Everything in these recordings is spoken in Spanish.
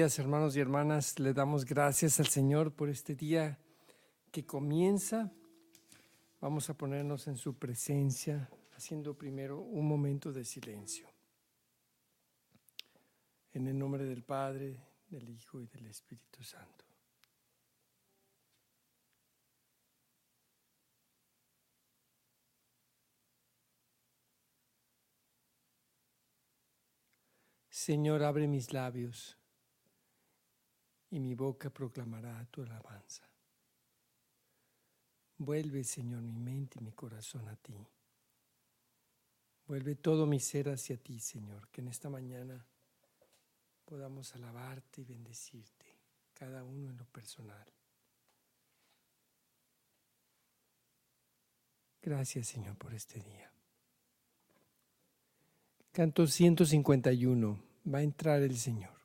días hermanos y hermanas. Le damos gracias al Señor por este día que comienza. Vamos a ponernos en su presencia, haciendo primero un momento de silencio. En el nombre del Padre, del Hijo y del Espíritu Santo. Señor, abre mis labios y mi boca proclamará tu alabanza. Vuelve, Señor, mi mente y mi corazón a ti. Vuelve todo mi ser hacia ti, Señor, que en esta mañana podamos alabarte y bendecirte, cada uno en lo personal. Gracias, Señor, por este día. Canto 151 va a entrar el Señor.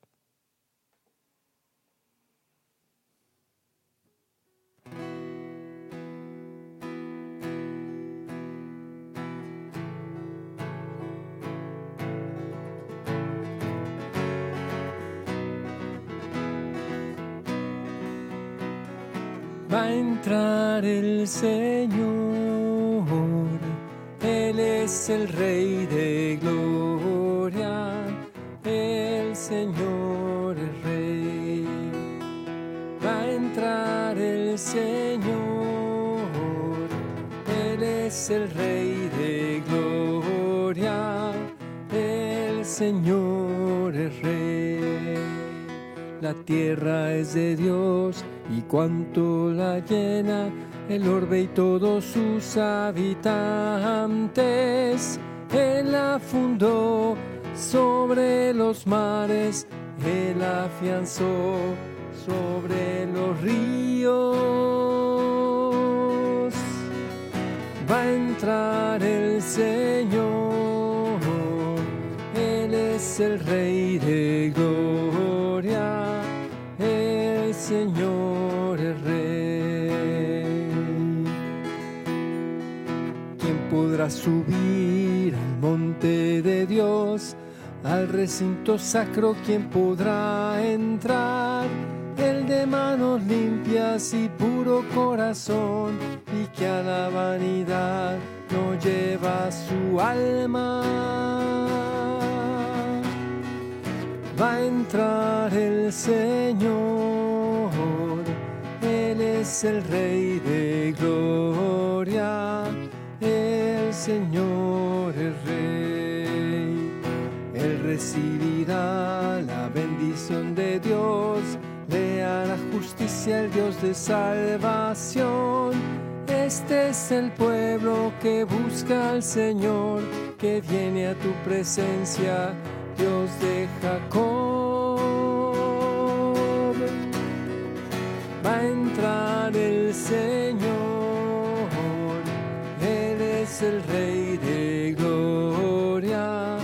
Entrar el Señor, Él es el Rey de Gloria. El Señor es Rey. Va a entrar el Señor, Él es el Rey de gloria, el Señor es Rey. La tierra es de Dios y cuanto la llena, el orbe y todos sus habitantes. Él la fundó sobre los mares, Él afianzó sobre los ríos. Va a entrar el Señor, Él es el Rey de gloria, ¿Quién podrá subir al monte de Dios? Al recinto sacro, ¿quién podrá entrar? El de manos limpias y puro corazón, y que a la vanidad no lleva su alma. Va a entrar el Señor, Él es el Rey de gloria, Señor es Rey recibirá la bendición de Dios, le hará justicia el Dios de salvación. Este es el pueblo que busca al Señor, que viene a tu presencia, Dios de Jacob. Va a entrar el Señor, es el Rey de gloria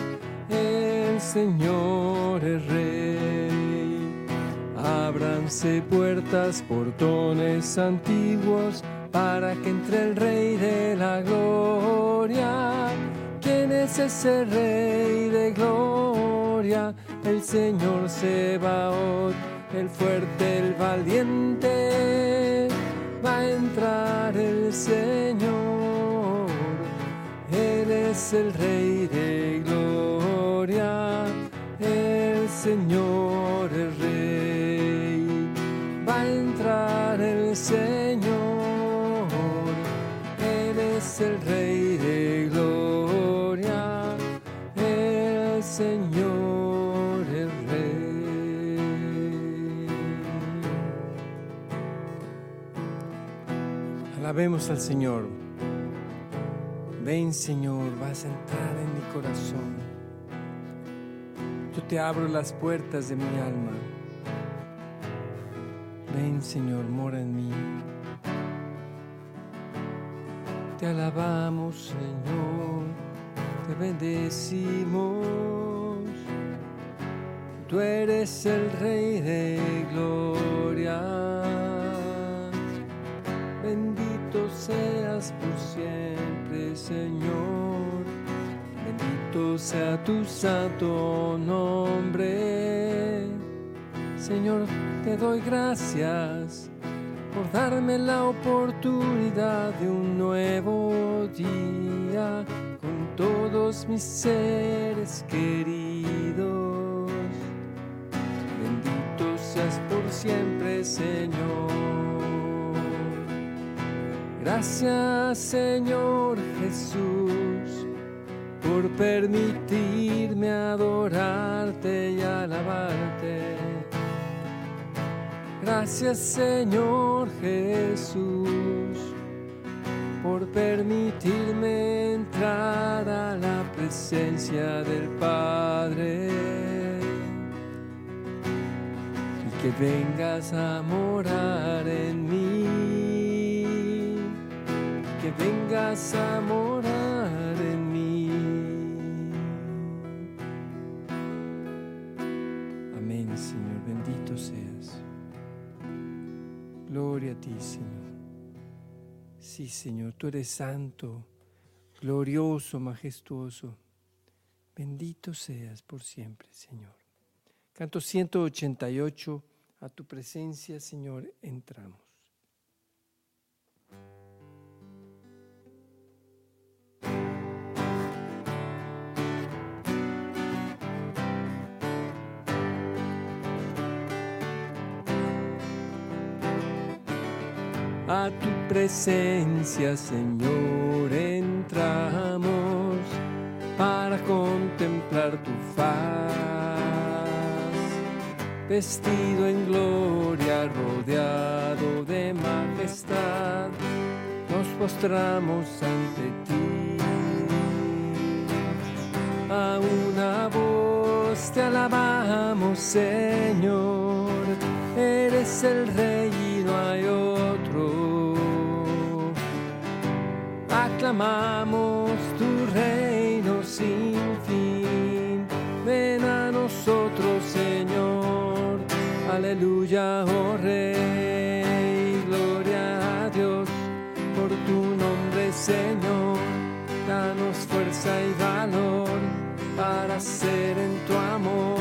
Señor es Rey. Ábranse puertas, portones antiguos, para que entre el Rey de la Gloria. ¿Quién es ese Rey de Gloria? El Señor Sebaot, el fuerte, el valiente. Va a entrar el Señor. Es el Rey de gloria, el Señor es Rey. Va a entrar el Señor, Él es el Rey de gloria, el Señor es Rey. Alabemos al Señor. Ven Señor, vas a entrar en mi corazón. Yo te abro las puertas de mi alma. Ven Señor, mora en mí. Te alabamos Señor, te bendecimos. Tú eres el Rey de gloria. Bendito seas por siempre, Señor. Bendito sea tu santo nombre. Señor, te doy gracias por darme la oportunidad de un nuevo día con todos mis seres queridos. Bendito seas por siempre, Señor. Gracias, Señor Jesús, por permitirme adorarte y alabarte. Gracias Señor Jesús por permitirme entrar a la presencia del Padre. Y que vengas a morar en mí, que vengas a morar en mí. Amén Señor, bendito seas. Gloria a ti, Señor. Sí, Señor, tú eres santo, glorioso, majestuoso. Bendito seas por siempre, Señor. Canto 188, a tu presencia, Señor, entramos. A tu presencia, Señor, entramos para contemplar tu faz. Vestido en gloria, rodeado de majestad, nos postramos ante ti. A una voz te alabamos, Señor, eres el Rey aclamamos tu reino sin fin. Ven a nosotros, Señor. Aleluya, oh Rey. Gloria a Dios por tu nombre, Señor. Danos fuerza y valor para ser en tu amor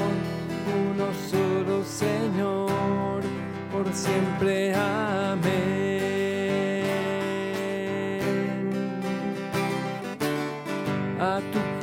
uno solo, Señor. Por siempre, amén.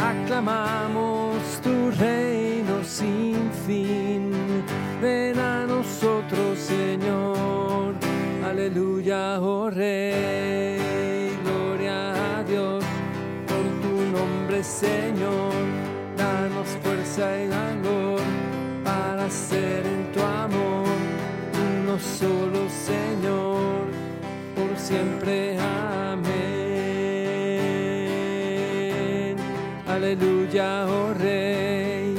aclamamos tu reino sin fin. Ven a nosotros, Señor. Aleluya, oh Rey. Gloria a Dios por tu nombre, Señor. Danos fuerza y valor para ser en tu amor uno solo, Señor. Por siempre, Aleluya, oh Rey,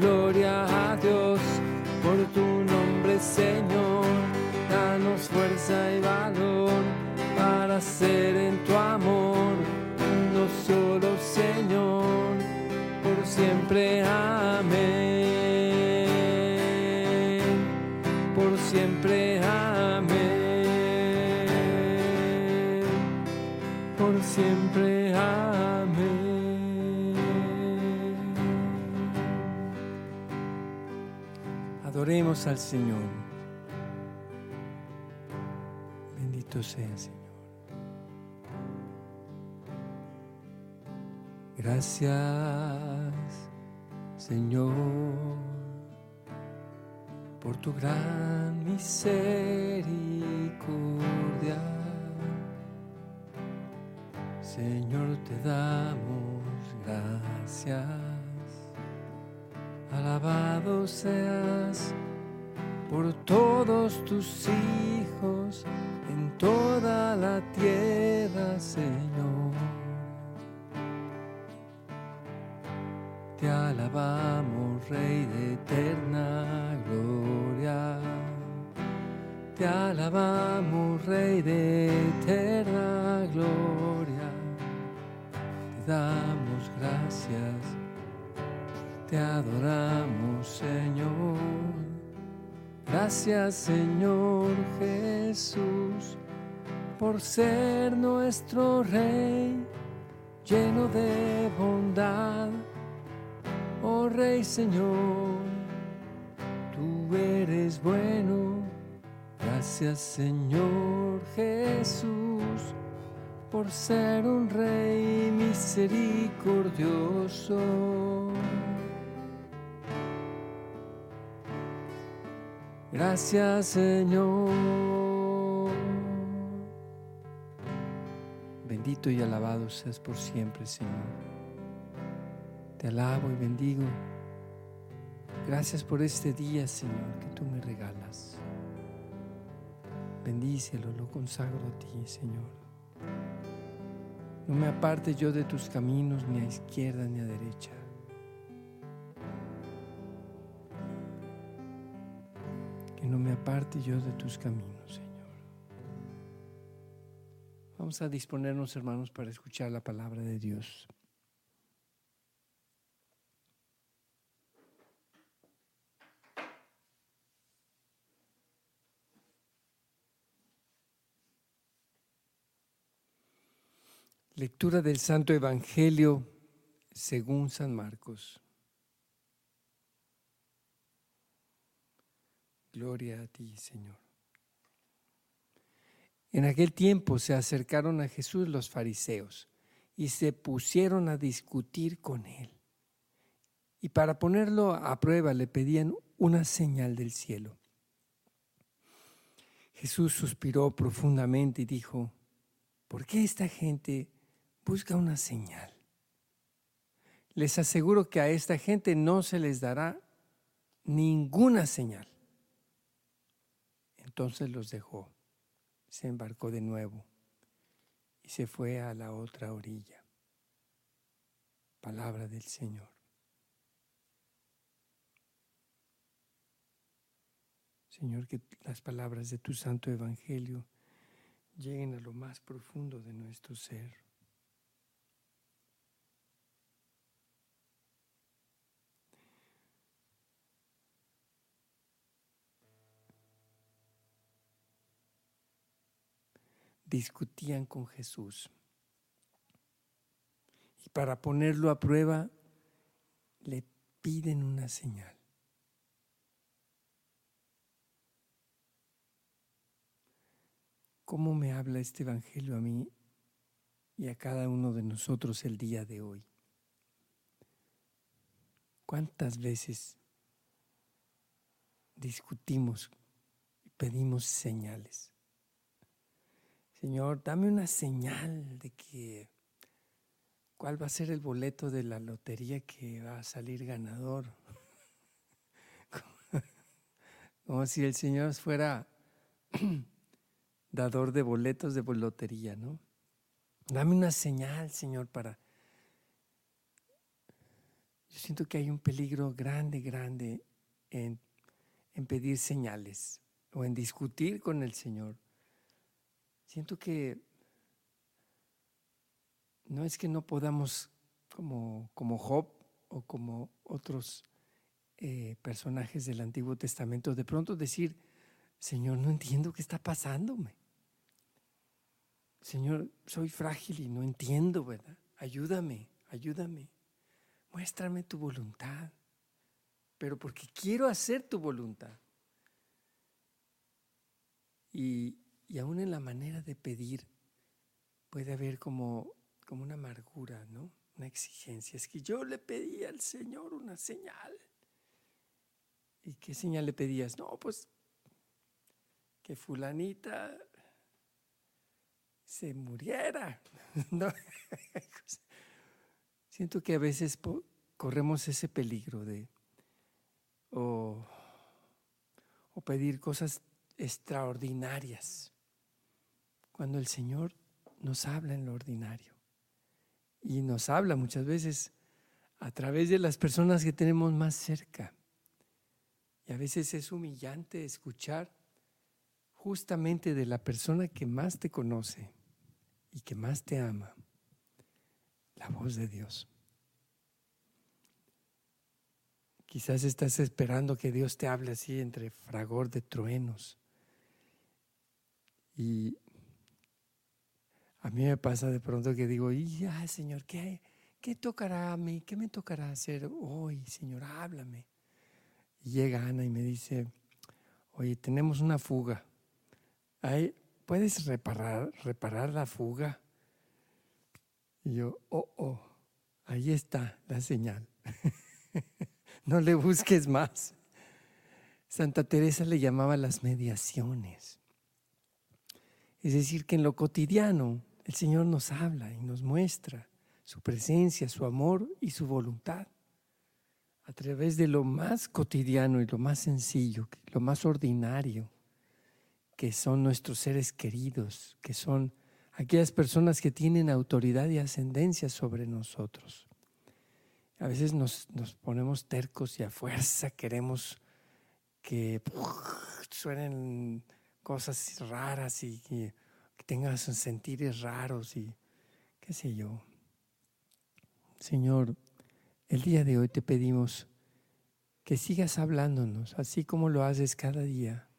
gloria a Dios por tu nombre, Señor. Danos fuerza y valor para ser en tu amor uno solo, Señor, por siempre, amén. Adoremos al Señor. Bendito sea, Señor. Gracias, Señor, por tu gran misericordia. Señor, te damos gracias. Alabado seas por todos tus hijos en toda la tierra, Señor. Te alabamos, Rey de eterna gloria. Te alabamos, Rey de eterna gloria. Te damos gracias. Te adoramos, Señor. Gracias, Señor Jesús, por ser nuestro Rey, lleno de bondad Oh Rey Señor, tú eres bueno. Gracias Señor Jesús por ser un Rey misericordioso. Gracias Señor. Bendito y alabado seas por siempre, Señor. Te alabo y bendigo. Gracias por este día, Señor, que tú me regalas. Bendícelo, lo consagro a ti, Señor. No me aparte yo de tus caminos, ni a izquierda ni a derecha. No me aparte yo de tus caminos, Señor. Vamos a disponernos, hermanos, para escuchar la palabra de Dios. Lectura del Santo Evangelio según San Marcos. Gloria a ti, Señor. En aquel tiempo se acercaron a Jesús los fariseos y se pusieron a discutir con él. Y para ponerlo a prueba le pedían una señal del cielo. Jesús suspiró profundamente y dijo, ¿por qué esta gente busca una señal. Les aseguro que a esta gente no se les dará ninguna señal. Entonces los dejó, se embarcó de nuevo y se fue a la otra orilla. Palabra del Señor. Señor, que las palabras de tu santo evangelio lleguen a lo más profundo de nuestro ser. Discutían con Jesús. Y para ponerlo a prueba, le piden una señal. ¿Cómo me habla este Evangelio a mí y a cada uno de nosotros el día de hoy? ¿Cuántas veces discutimos y pedimos señales? Señor, dame una señal de que cuál va a ser el boleto de la lotería que va a salir ganador. Como si el Señor fuera dador de boletos de lotería, ¿no? Dame una señal, Señor, para... Yo siento que hay un peligro grande, grande en, en pedir señales o en discutir con el Señor. Siento que no es que no podamos, como, como Job o como otros eh, personajes del Antiguo Testamento, de pronto decir, Señor, no entiendo qué está pasándome. Señor, soy frágil y no entiendo, ¿verdad? Ayúdame, ayúdame. Muéstrame tu voluntad, pero porque quiero hacer tu voluntad. Y, y aún en la manera de pedir puede haber como, como una amargura, ¿no? Una exigencia. Es que yo le pedí al Señor una señal. ¿Y qué señal le pedías? No, pues que fulanita se muriera. Siento que a veces corremos ese peligro de o, o pedir cosas extraordinarias cuando el Señor nos habla en lo ordinario. Y nos habla muchas veces a través de las personas que tenemos más cerca. Y a veces es humillante escuchar justamente de la persona que más te conoce y que más te ama, la voz de Dios. Quizás estás esperando que Dios te hable así entre fragor de truenos. Y a mí me pasa de pronto que digo, ay, Señor, ¿qué, ¿qué tocará a mí? ¿Qué me tocará hacer hoy, Señor? Háblame. Y llega Ana y me dice, oye, tenemos una fuga. ¿Puedes reparar, reparar la fuga? Y yo, oh, oh, ahí está la señal. no le busques más. Santa Teresa le llamaba las mediaciones. Es decir, que en lo cotidiano el Señor nos habla y nos muestra su presencia, su amor y su voluntad a través de lo más cotidiano y lo más sencillo, lo más ordinario, que son nuestros seres queridos, que son aquellas personas que tienen autoridad y ascendencia sobre nosotros. A veces nos, ponemos tercos y a fuerza queremos que suenen cosas raras y que tengan sentires raros y qué sé yo. Señor, el día de hoy te pedimos que sigas hablándonos, así como lo haces cada día,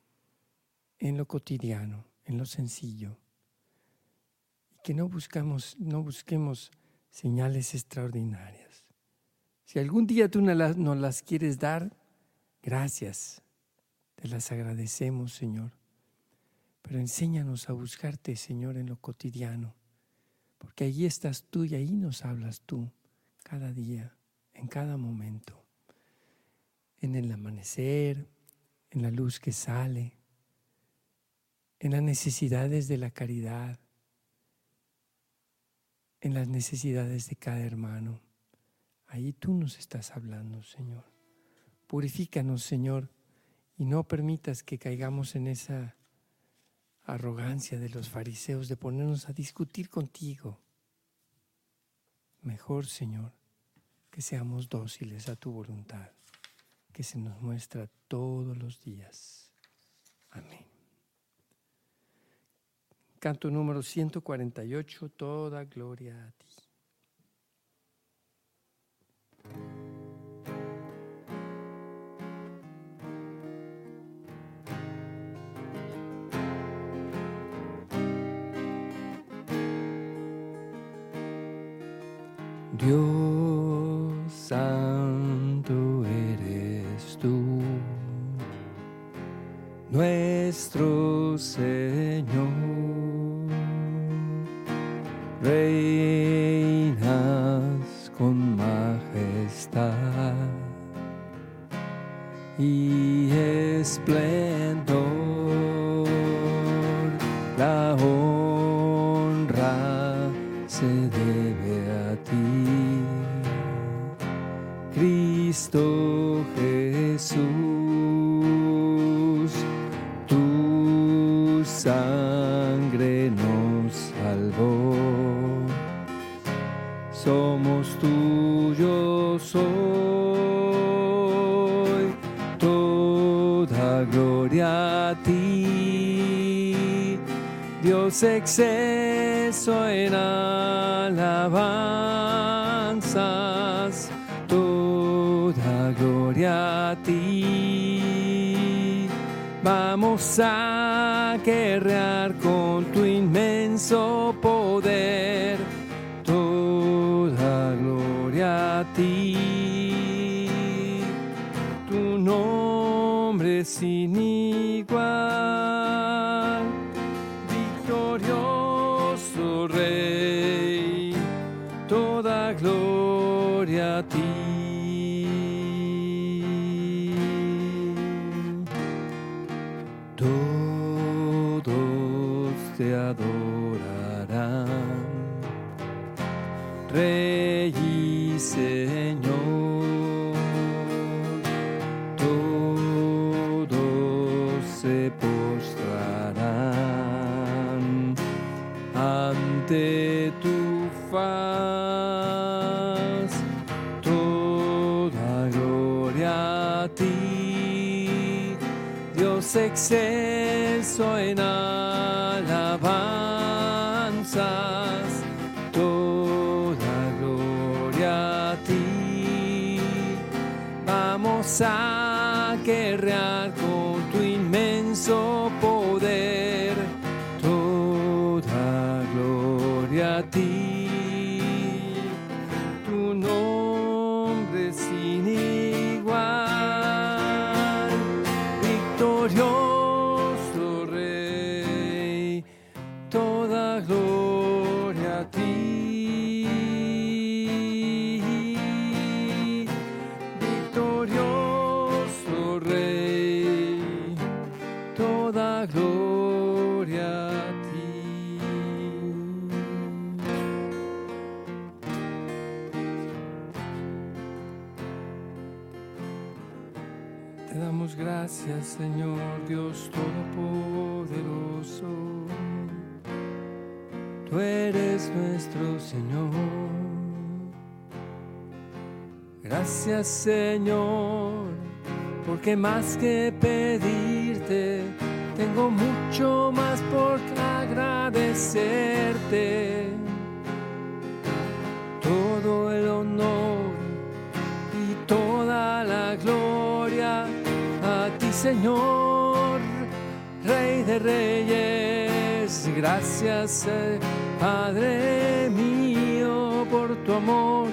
en lo cotidiano, en lo sencillo. Y que no, no busquemos señales extraordinarias. Si algún día tú nos las quieres dar, gracias. Te las agradecemos, Señor. Pero enséñanos a buscarte, Señor, en lo cotidiano. Porque allí estás tú y ahí nos hablas tú cada día en cada momento, en el amanecer, en la luz que sale, en las necesidades de la caridad, en las necesidades de cada hermano. Ahí tú nos estás hablando, Señor. Purifícanos, Señor, y no permitas que caigamos en esa arrogancia de los fariseos de ponernos a discutir contigo. Mejor, Señor, que seamos dóciles a tu voluntad, que se nos muestra todos los días. Amén. Canto número 148, toda gloria a ti. Dios Vamos a guerrear con tu inmenso poder. Toda gloria a ti. Tu nombre sin igual. Excelso en alabanzas, toda gloria a ti. Vamos a guerrear con tu inmenso Señor, porque más que pedirte, tengo mucho más por agradecerte. Todo el honor y toda la gloria Señor, Rey de Reyes, gracias eh, Padre mío por tu amor,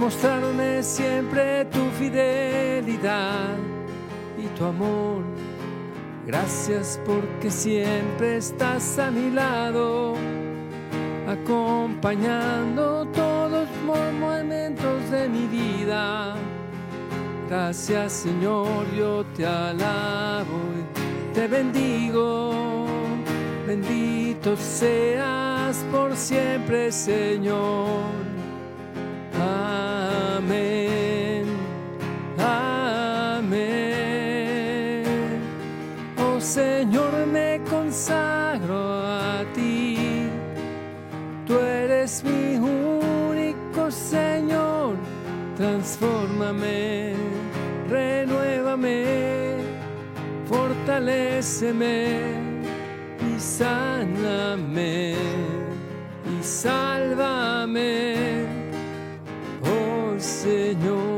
mostrarme siempre tu fidelidad y tu amor. Gracias porque siempre estás a mi lado, acompañando todos los momentos de mi vida Gracias Señor, yo te alabo y te bendigo. Bendito seas por siempre Señor. Señor, me consagro a ti. Tú eres mi único Señor. Transfórmame renuévame, fortaleceme y sáname y sálvame, oh Señor.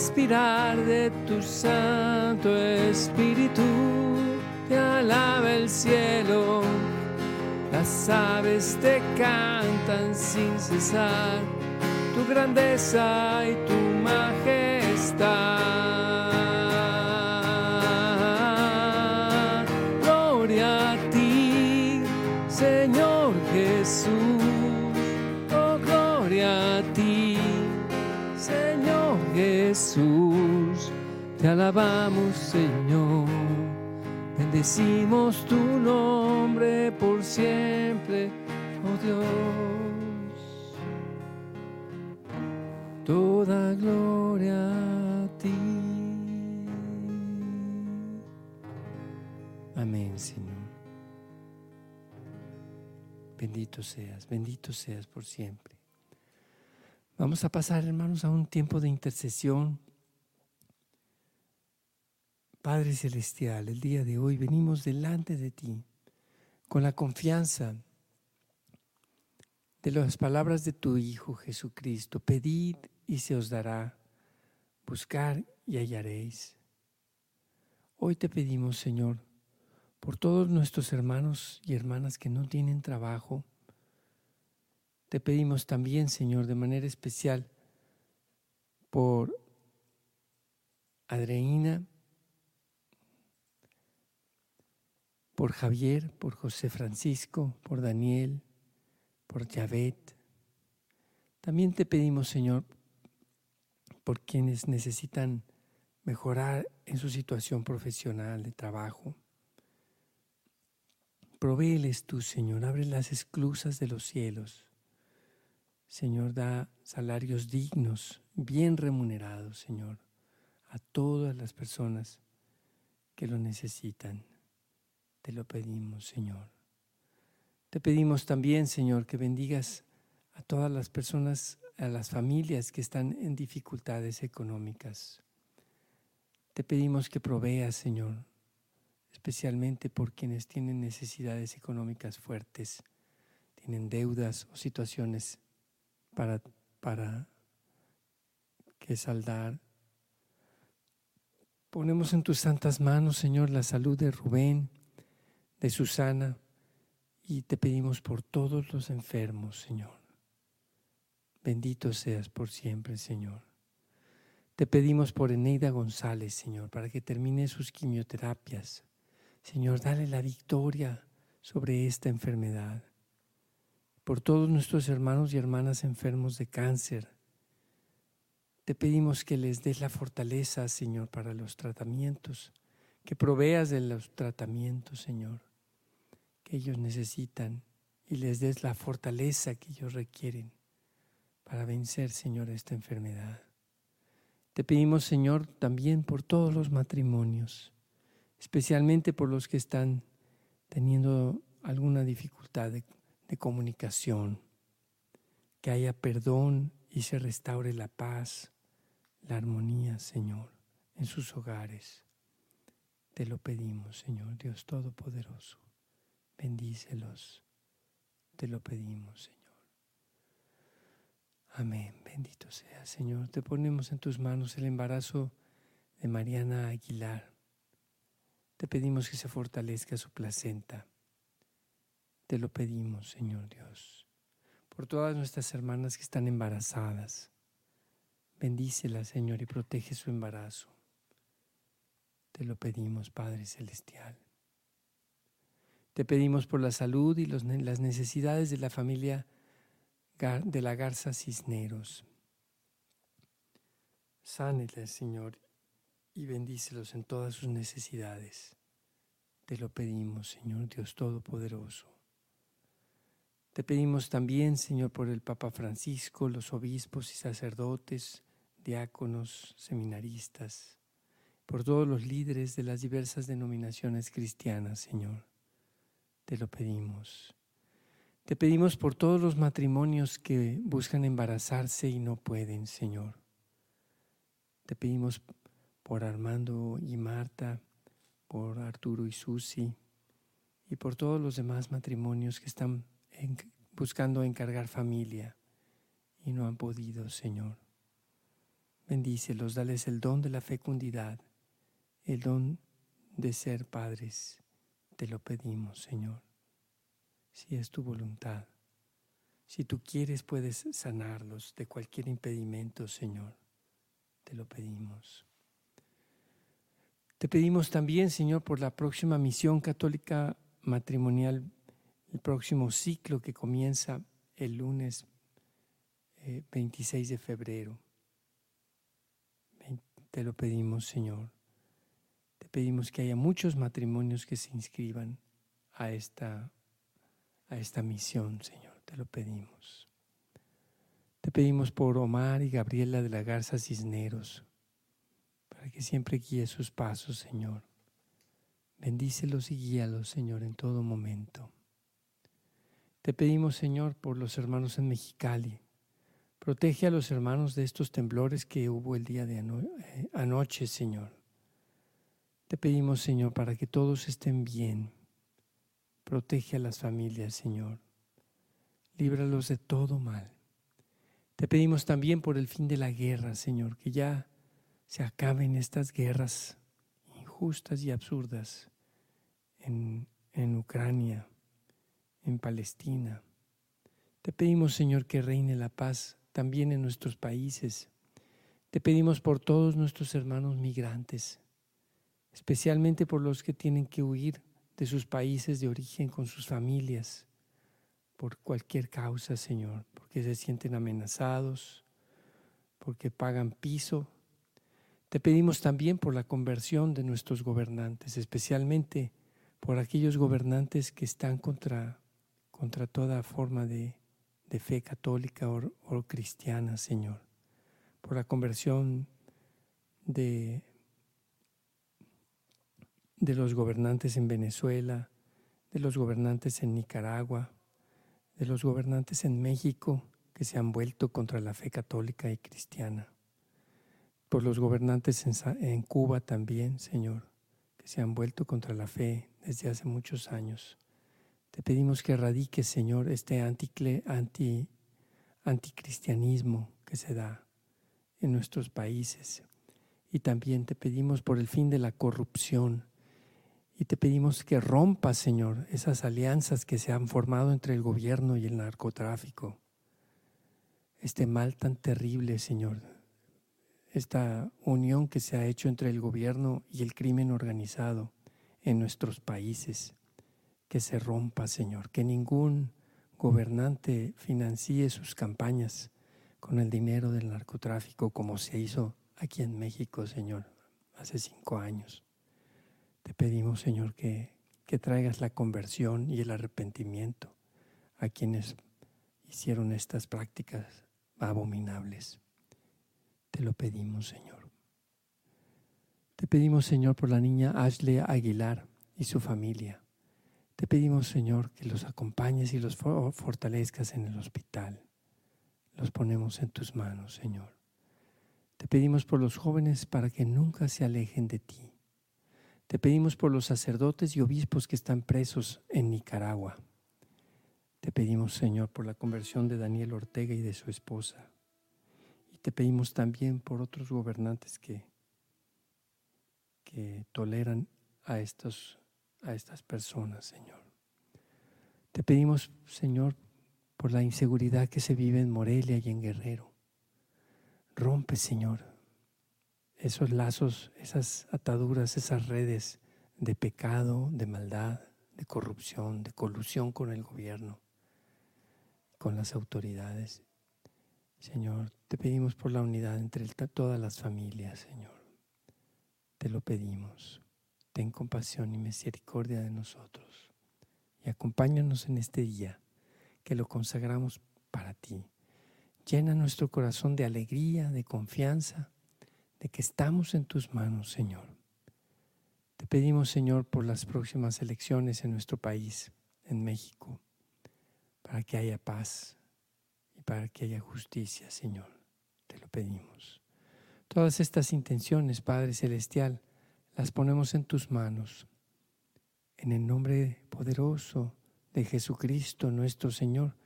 Respirar de tu Santo Espíritu. Te alaba el cielo, las aves te cantan sin cesar tu grandeza y tu alabamos, Señor. Bendecimos tu nombre por siempre, oh Dios. toda gloria a ti. Amén, Señor. Bendito seas, bendito seas por siempre. Vamos a pasar, hermanos, a un tiempo de intercesión. Padre Celestial, el día de hoy venimos delante de ti con la confianza de las palabras de tu Hijo Jesucristo. Pedid y se os dará. Buscar y hallaréis. Hoy te pedimos, Señor, por todos nuestros hermanos y hermanas que no tienen trabajo. Te pedimos también, Señor, de manera especial por Adreina, por Javier, por José Francisco, por Daniel, por Yavet. También te pedimos, Señor, por quienes necesitan mejorar en su situación profesional de trabajo. Provéeles tú, Señor, abre las esclusas de los cielos. Señor, da salarios dignos, bien remunerados, Señor, a todas las personas que lo necesitan. Te lo pedimos, Señor. Te pedimos también, Señor, que bendigas a todas las personas, a las familias que están en dificultades económicas. Te pedimos que proveas, Señor, especialmente por quienes tienen necesidades económicas fuertes, tienen deudas o situaciones para, para que saldar. Ponemos en tus santas manos, Señor, la salud de Rubén, de Susana, y te pedimos por todos los enfermos, Señor. Bendito seas por siempre, Señor. Te pedimos por Eneida González, Señor, para que termine sus quimioterapias. Señor, dale la victoria sobre esta enfermedad. Por todos nuestros hermanos y hermanas enfermos de cáncer, te pedimos que les des la fortaleza, Señor, para los tratamientos, que proveas de los tratamientos, Señor, ellos necesitan y les des la fortaleza que ellos requieren para vencer, Señor, esta enfermedad. Te pedimos, Señor, también por todos los matrimonios, especialmente por los que están teniendo alguna dificultad de, comunicación, que haya perdón y se restaure la paz, la armonía, Señor, en sus hogares. Te lo pedimos, Señor, Dios Todopoderoso. Bendícelos. Te lo pedimos, Señor. Amén. Bendito sea, Señor. Te ponemos en tus manos el embarazo de Mariana Aguilar. Te pedimos que se fortalezca su placenta. Te lo pedimos, Señor Dios. Por todas nuestras hermanas que están embarazadas. Bendícela, Señor, y protege su embarazo. Te lo pedimos, Padre Celestial. Te pedimos por la salud y las necesidades de la familia de la Garza Cisneros. Sáneles, Señor, y bendícelos en todas sus necesidades. Te lo pedimos, Señor Dios Todopoderoso. Te pedimos también, Señor, por el Papa Francisco, los obispos y sacerdotes, diáconos, seminaristas, por todos los líderes de las diversas denominaciones cristianas, Señor. Te lo pedimos. Te pedimos por todos los matrimonios que buscan embarazarse y no pueden, Señor. Te pedimos por Armando y Marta, por Arturo y Susi, y por todos los demás matrimonios que están buscando encargar familia y no han podido, Señor. Bendícelos, dales el don de la fecundidad, el don de ser padres. Te lo pedimos, Señor si es tu voluntad. Si tú quieres, puedes sanarlos de cualquier impedimento, Señor. Te lo pedimos. Te pedimos también, Señor, por la próxima misión católica matrimonial, el próximo ciclo que comienza el lunes 26 eh, de febrero. Te lo pedimos, Señor. Pedimos que haya muchos matrimonios que se inscriban a esta a esta misión, Señor, te lo pedimos. Te pedimos por Omar y Gabriela de la Garza Cisneros, para que siempre guíe sus pasos, Señor. Bendícelos y guíalos, Señor, en todo momento. Te pedimos, Señor, por los hermanos en Mexicali. Protege a los hermanos de estos temblores que hubo el día de eh, anoche, Señor. Te pedimos, Señor, para que todos estén bien Protege a las familias, Señor. Líbralos de todo mal. Te pedimos también por el fin de la guerra, Señor, que ya se acaben estas guerras injustas y absurdas en, en Ucrania, en Palestina. Te pedimos, Señor, que reine la paz también en nuestros países. Te pedimos por todos nuestros hermanos migrantes, especialmente por los que tienen que huir de sus países de origen con sus familias, por cualquier causa, Señor, porque se sienten amenazados, porque pagan piso. Te pedimos también por la conversión de nuestros gobernantes, especialmente por aquellos gobernantes que están contra, contra toda forma de, fe católica o, o cristiana, Señor. Por la conversión de, de los gobernantes en Venezuela, de los gobernantes en Nicaragua, de los gobernantes en México que se han vuelto contra la fe católica y cristiana, por los gobernantes en, Cuba también, Señor, que se han vuelto contra la fe desde hace muchos años. Te pedimos que erradiques, Señor, este anti, anticristianismo que se da en nuestros países. Y también te pedimos por el fin de la corrupción, y te pedimos que rompas, Señor, esas alianzas que se han formado entre el gobierno y el narcotráfico. Este mal tan terrible, Señor. Esta unión que se ha hecho entre el gobierno y el crimen organizado en nuestros países. Que se rompa, Señor. Que ningún gobernante financie sus campañas con el dinero del narcotráfico como se hizo aquí en México, Señor, hace cinco años. Te pedimos, Señor, que, que traigas la conversión y el arrepentimiento a quienes hicieron estas prácticas abominables. Te lo pedimos, Señor. Te pedimos, Señor, por la niña Ashley Aguilar y su familia. Te pedimos, Señor, que los acompañes y los fortalezcas en el hospital. Los ponemos en tus manos, Señor. Te pedimos por los jóvenes para que nunca se alejen de ti. Te pedimos por los sacerdotes y obispos que están presos en Nicaragua. Te pedimos, Señor, por la conversión de Daniel Ortega y de su esposa. Y te pedimos también por otros gobernantes que, que toleran a, a estas personas, Señor. Te pedimos, Señor, por la inseguridad que se vive en Morelia y en Guerrero. Rompe, Señor, esos lazos, esas ataduras, esas redes de pecado, de maldad, de corrupción, de colusión con el gobierno, con las autoridades. Señor, te pedimos por la unidad entre todas las familias, Señor. Te lo pedimos. Ten compasión y misericordia de nosotros. Y acompáñanos en este día que lo consagramos para ti. Llena nuestro corazón de alegría, de confianza de que estamos en tus manos, Señor. Te pedimos, Señor, por las próximas elecciones en nuestro país, en México, para que haya paz y para que haya justicia, Señor. Te lo pedimos. Todas estas intenciones, Padre Celestial, las ponemos en tus manos. En el nombre poderoso de Jesucristo nuestro Señor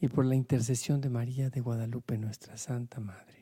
y por la intercesión de María de Guadalupe, nuestra Santa Madre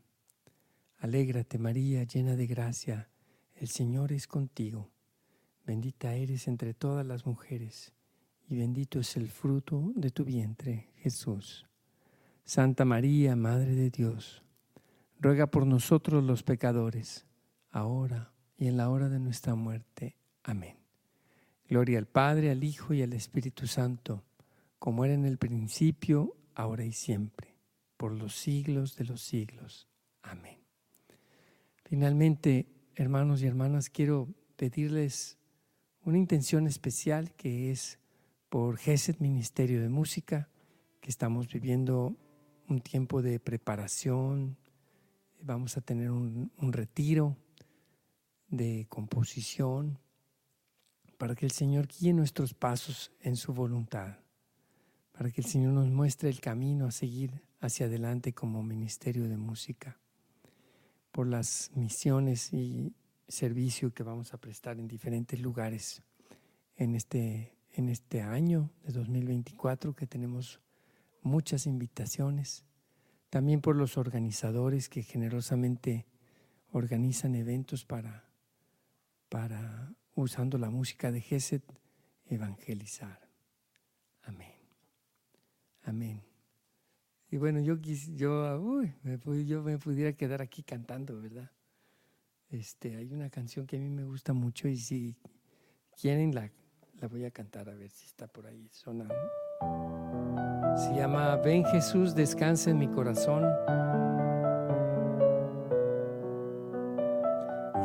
Alégrate María, llena de gracia, el Señor es contigo. Bendita eres entre todas las mujeres, y bendito es el fruto de tu vientre, Jesús. Santa María, Madre de Dios, ruega por nosotros los pecadores, ahora y en la hora de nuestra muerte. Amén. Gloria al Padre, al Hijo y al Espíritu Santo, como era en el principio, ahora y siempre, por los siglos de los siglos. Amén. Finalmente, hermanos y hermanas, quiero pedirles una intención especial que es por GESET Ministerio de Música, que estamos viviendo un tiempo de preparación, vamos a tener un, un retiro de composición para que el Señor guíe nuestros pasos en su voluntad, para que el Señor nos muestre el camino a seguir hacia adelante como ministerio de música por las misiones y servicio que vamos a prestar en diferentes lugares en este, en este año de 2024 que tenemos muchas invitaciones. También por los organizadores que generosamente organizan eventos para, para usando la música de Geset, evangelizar. Amén. Amén. Y bueno, yo, yo, uy, me, yo me pudiera quedar aquí cantando, ¿verdad? Este, hay una canción que a mí me gusta mucho y si quieren la, la voy a cantar a ver si está por ahí. Se llama Ven Jesús, descansa en mi corazón.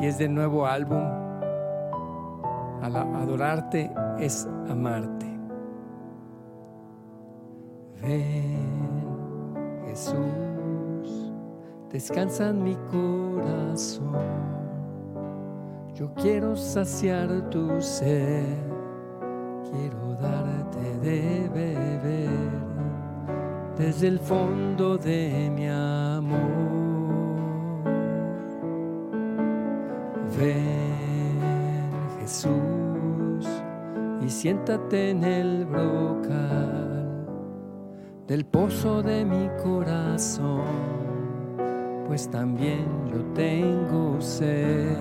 Y es del nuevo álbum. adorarte es amarte. Ven Jesús, descansa en mi corazón. Yo quiero saciar tu sed, quiero darte de beber desde el fondo de mi amor. Ven Jesús y siéntate en el brocal del pozo de mi corazón, pues también yo tengo sed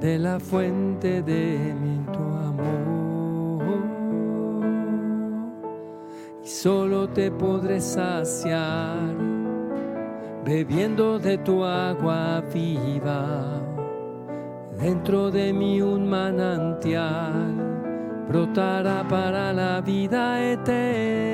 de la fuente de mi tu amor. Y solo te podré saciar bebiendo de tu agua viva. Dentro de mí un manantial brotará para la vida eterna.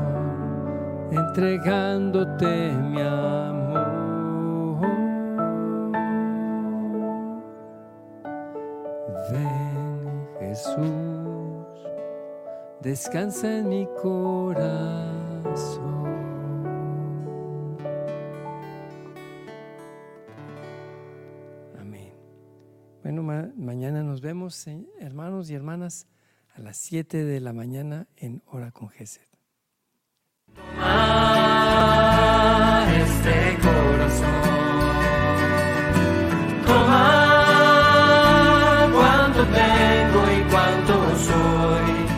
entregándote mi amor. Ven Jesús, descansa en mi corazón. mañana nos vemos, eh, hermanos y hermanas, a las 7 de la mañana en Hora con Geset. Este